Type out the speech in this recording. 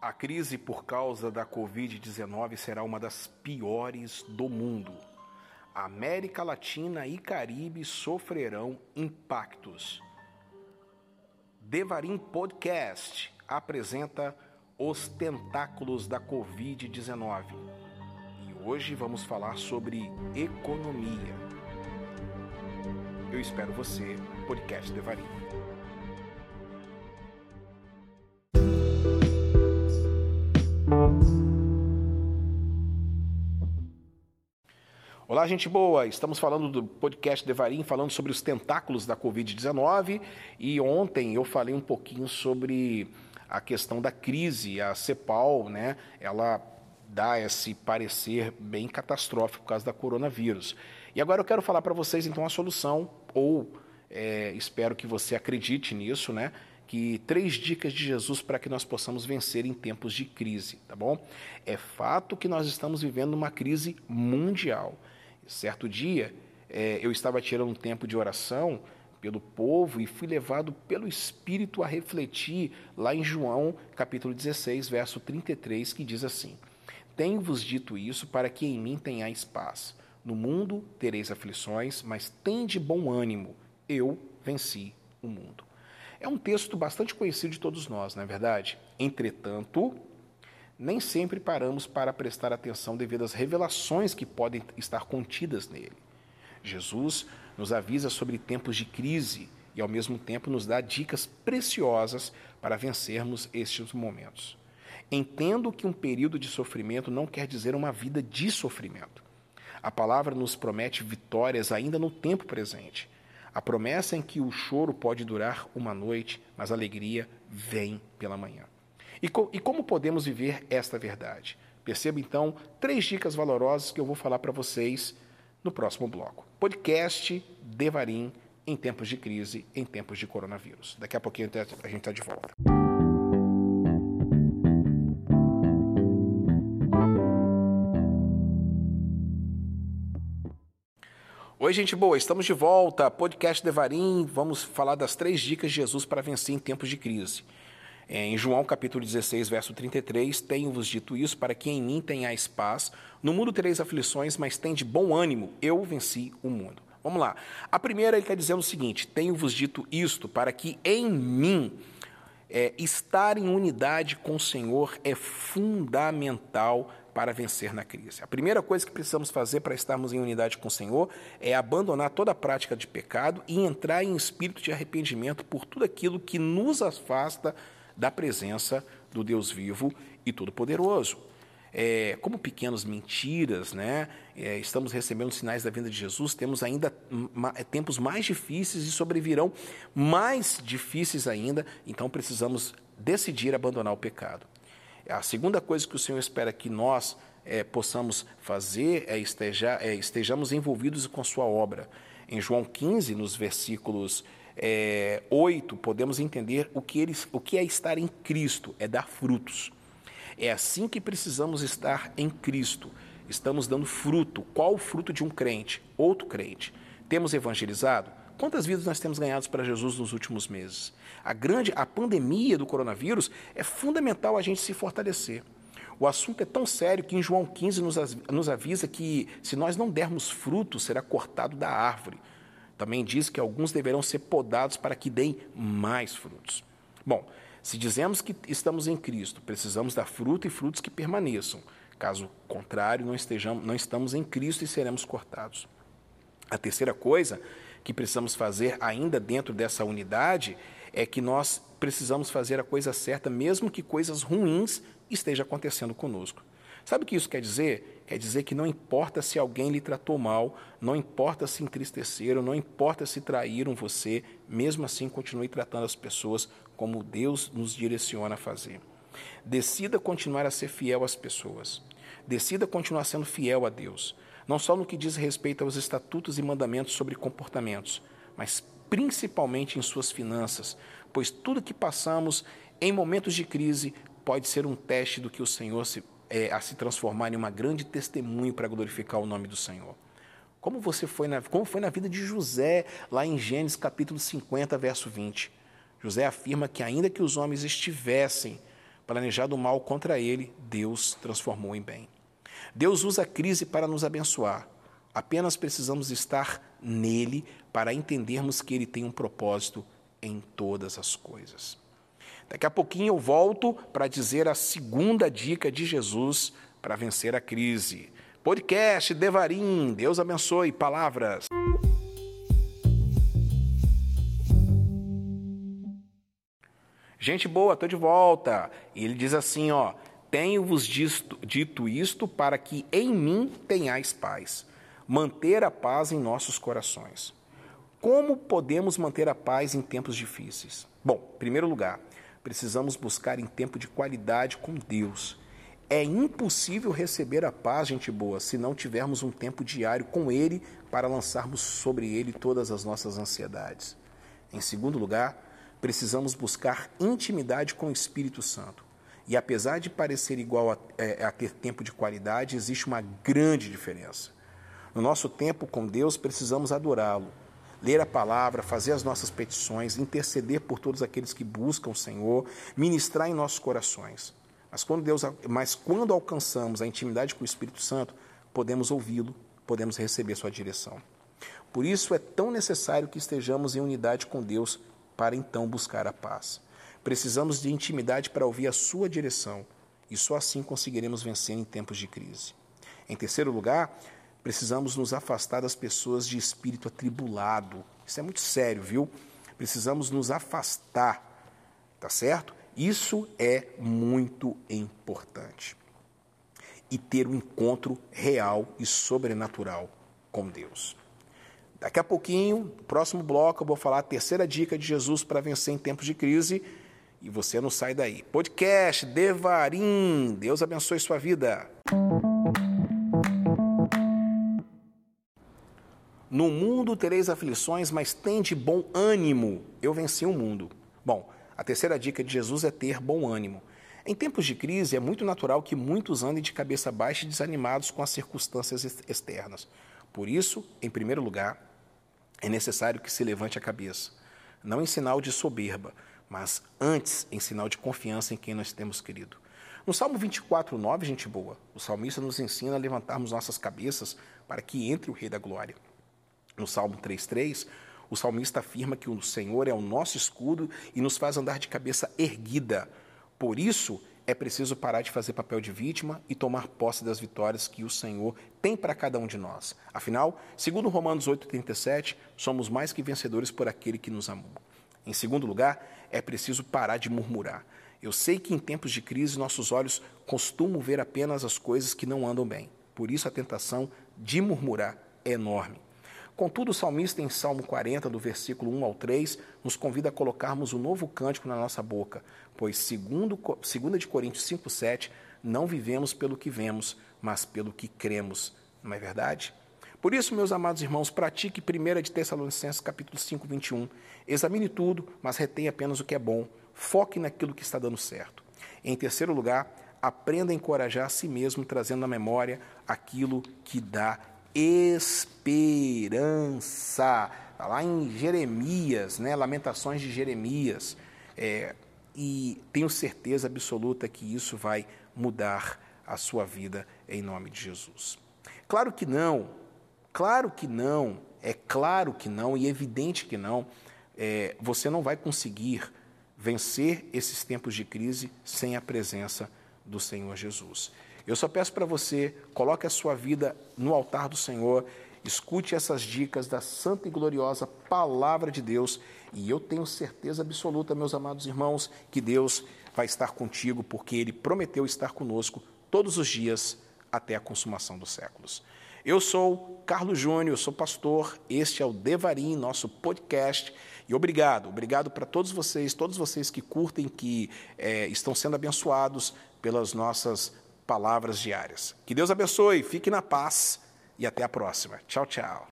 A crise por causa da Covid-19 será uma das piores do mundo. América Latina e Caribe sofrerão impactos. Devarim Podcast apresenta Os Tentáculos da Covid-19. E hoje vamos falar sobre economia. Eu espero você, Podcast Devarim. Olá, gente boa! Estamos falando do podcast Devarim, falando sobre os tentáculos da Covid-19 e ontem eu falei um pouquinho sobre a questão da crise. A CEPAL, né, ela dá esse parecer bem catastrófico por causa da coronavírus. E agora eu quero falar para vocês então a solução, ou é, espero que você acredite nisso, né? que três dicas de Jesus para que nós possamos vencer em tempos de crise, tá bom? É fato que nós estamos vivendo uma crise mundial. Certo dia, é, eu estava tirando um tempo de oração pelo povo e fui levado pelo Espírito a refletir lá em João, capítulo 16, verso 33, que diz assim: Tenho-vos dito isso para que em mim tenhais paz. No mundo tereis aflições, mas tende bom ânimo. Eu venci o mundo. É um texto bastante conhecido de todos nós, não é verdade? Entretanto, nem sempre paramos para prestar atenção devido às revelações que podem estar contidas nele. Jesus nos avisa sobre tempos de crise e, ao mesmo tempo, nos dá dicas preciosas para vencermos estes momentos. Entendo que um período de sofrimento não quer dizer uma vida de sofrimento. A palavra nos promete vitórias ainda no tempo presente. A promessa em que o choro pode durar uma noite, mas a alegria vem pela manhã. E, co e como podemos viver esta verdade? Perceba então três dicas valorosas que eu vou falar para vocês no próximo bloco. Podcast Devarim em tempos de crise, em tempos de coronavírus. Daqui a pouquinho a gente está de volta. Oi, gente boa, estamos de volta. Podcast Devarim. Vamos falar das três dicas de Jesus para vencer em tempos de crise. É, em João capítulo 16, verso 33, tenho-vos dito isso para que em mim tenhais paz. No mundo tereis aflições, mas tem de bom ânimo, eu venci o mundo. Vamos lá. A primeira ele quer dizer o seguinte: tenho-vos dito isto para que em mim é, estar em unidade com o Senhor é fundamental para vencer na crise. A primeira coisa que precisamos fazer para estarmos em unidade com o Senhor é abandonar toda a prática de pecado e entrar em espírito de arrependimento por tudo aquilo que nos afasta da presença do Deus vivo e todo-poderoso. É, como pequenas mentiras, né? É, estamos recebendo sinais da vinda de Jesus, temos ainda é, tempos mais difíceis e sobrevirão mais difíceis ainda, então precisamos decidir abandonar o pecado. A segunda coisa que o Senhor espera que nós é, possamos fazer é, esteja, é estejamos envolvidos com a sua obra. Em João 15, nos versículos é, 8, podemos entender o que, eles, o que é estar em Cristo, é dar frutos. É assim que precisamos estar em Cristo. Estamos dando fruto. Qual o fruto de um crente? Outro crente. Temos evangelizado? Quantas vidas nós temos ganhados para Jesus nos últimos meses? A grande, a pandemia do coronavírus é fundamental a gente se fortalecer. O assunto é tão sério que em João 15 nos, nos avisa que se nós não dermos fruto, será cortado da árvore. Também diz que alguns deverão ser podados para que deem mais frutos. Bom, se dizemos que estamos em Cristo, precisamos dar fruto e frutos que permaneçam. Caso contrário, não, estejamos, não estamos em Cristo e seremos cortados. A terceira coisa que precisamos fazer ainda dentro dessa unidade é que nós precisamos fazer a coisa certa, mesmo que coisas ruins estejam acontecendo conosco. Sabe o que isso quer dizer? Quer dizer que não importa se alguém lhe tratou mal, não importa se entristeceram, não importa se traíram você, mesmo assim continue tratando as pessoas como Deus nos direciona a fazer. Decida continuar a ser fiel às pessoas. Decida continuar sendo fiel a Deus, não só no que diz respeito aos estatutos e mandamentos sobre comportamentos, mas principalmente em suas finanças, pois tudo que passamos em momentos de crise pode ser um teste do que o Senhor se é, a se transformar em uma grande testemunho para glorificar o nome do Senhor. Como você foi na, como foi na vida de José, lá em Gênesis capítulo 50, verso 20. José afirma que ainda que os homens estivessem planejado mal contra ele, Deus transformou em bem. Deus usa a crise para nos abençoar. Apenas precisamos estar nele para entendermos que ele tem um propósito em todas as coisas. Daqui a pouquinho eu volto para dizer a segunda dica de Jesus para vencer a crise. Podcast Devarim, Deus abençoe. Palavras. Gente boa, estou de volta. Ele diz assim, ó: Tenho-vos dito isto para que em mim tenhais paz. Manter a paz em nossos corações. Como podemos manter a paz em tempos difíceis? Bom, em primeiro lugar, precisamos buscar em tempo de qualidade com Deus. É impossível receber a paz, gente boa, se não tivermos um tempo diário com Ele para lançarmos sobre Ele todas as nossas ansiedades. Em segundo lugar, precisamos buscar intimidade com o Espírito Santo. E apesar de parecer igual a, é, a ter tempo de qualidade, existe uma grande diferença. No nosso tempo com Deus, precisamos adorá-lo, ler a palavra, fazer as nossas petições, interceder por todos aqueles que buscam o Senhor, ministrar em nossos corações. Mas quando, Deus, mas quando alcançamos a intimidade com o Espírito Santo, podemos ouvi-lo, podemos receber sua direção. Por isso é tão necessário que estejamos em unidade com Deus para então buscar a paz. Precisamos de intimidade para ouvir a sua direção e só assim conseguiremos vencer em tempos de crise. Em terceiro lugar, Precisamos nos afastar das pessoas de espírito atribulado. Isso é muito sério, viu? Precisamos nos afastar, tá certo? Isso é muito importante. E ter um encontro real e sobrenatural com Deus. Daqui a pouquinho, no próximo bloco, eu vou falar a terceira dica de Jesus para vencer em tempos de crise. E você não sai daí. Podcast Devarim. Deus abençoe sua vida. No mundo tereis aflições, mas tende bom ânimo. Eu venci o mundo. Bom, a terceira dica de Jesus é ter bom ânimo. Em tempos de crise, é muito natural que muitos andem de cabeça baixa e desanimados com as circunstâncias externas. Por isso, em primeiro lugar, é necessário que se levante a cabeça, não em sinal de soberba, mas antes em sinal de confiança em quem nós temos querido. No Salmo 24, 9, gente boa, o salmista nos ensina a levantarmos nossas cabeças para que entre o Rei da Glória. No Salmo 3,3, o salmista afirma que o Senhor é o nosso escudo e nos faz andar de cabeça erguida. Por isso, é preciso parar de fazer papel de vítima e tomar posse das vitórias que o Senhor tem para cada um de nós. Afinal, segundo Romanos 8,37, somos mais que vencedores por aquele que nos amou. Em segundo lugar, é preciso parar de murmurar. Eu sei que em tempos de crise nossos olhos costumam ver apenas as coisas que não andam bem. Por isso a tentação de murmurar é enorme. Contudo, o salmista, em Salmo 40, do versículo 1 ao 3, nos convida a colocarmos um novo cântico na nossa boca, pois, segundo 2 de Coríntios 5, 7, não vivemos pelo que vemos, mas pelo que cremos. Não é verdade? Por isso, meus amados irmãos, pratique 1 de Tessalonicenses capítulo 5, 21. Examine tudo, mas retenha apenas o que é bom. Foque naquilo que está dando certo. Em terceiro lugar, aprenda a encorajar a si mesmo, trazendo à memória aquilo que dá esperança. Está lá em Jeremias, né? Lamentações de Jeremias. É, e tenho certeza absoluta que isso vai mudar a sua vida em nome de Jesus. Claro que não, claro que não, é claro que não e evidente que não. É, você não vai conseguir vencer esses tempos de crise sem a presença do Senhor Jesus. Eu só peço para você, coloque a sua vida no altar do Senhor, escute essas dicas da santa e gloriosa palavra de Deus, e eu tenho certeza absoluta, meus amados irmãos, que Deus vai estar contigo, porque Ele prometeu estar conosco todos os dias até a consumação dos séculos. Eu sou Carlos Júnior, sou pastor, este é o Devarim, nosso podcast. E obrigado, obrigado para todos vocês, todos vocês que curtem, que é, estão sendo abençoados pelas nossas palavras diárias. Que Deus abençoe, fique na paz e até a próxima. Tchau, tchau.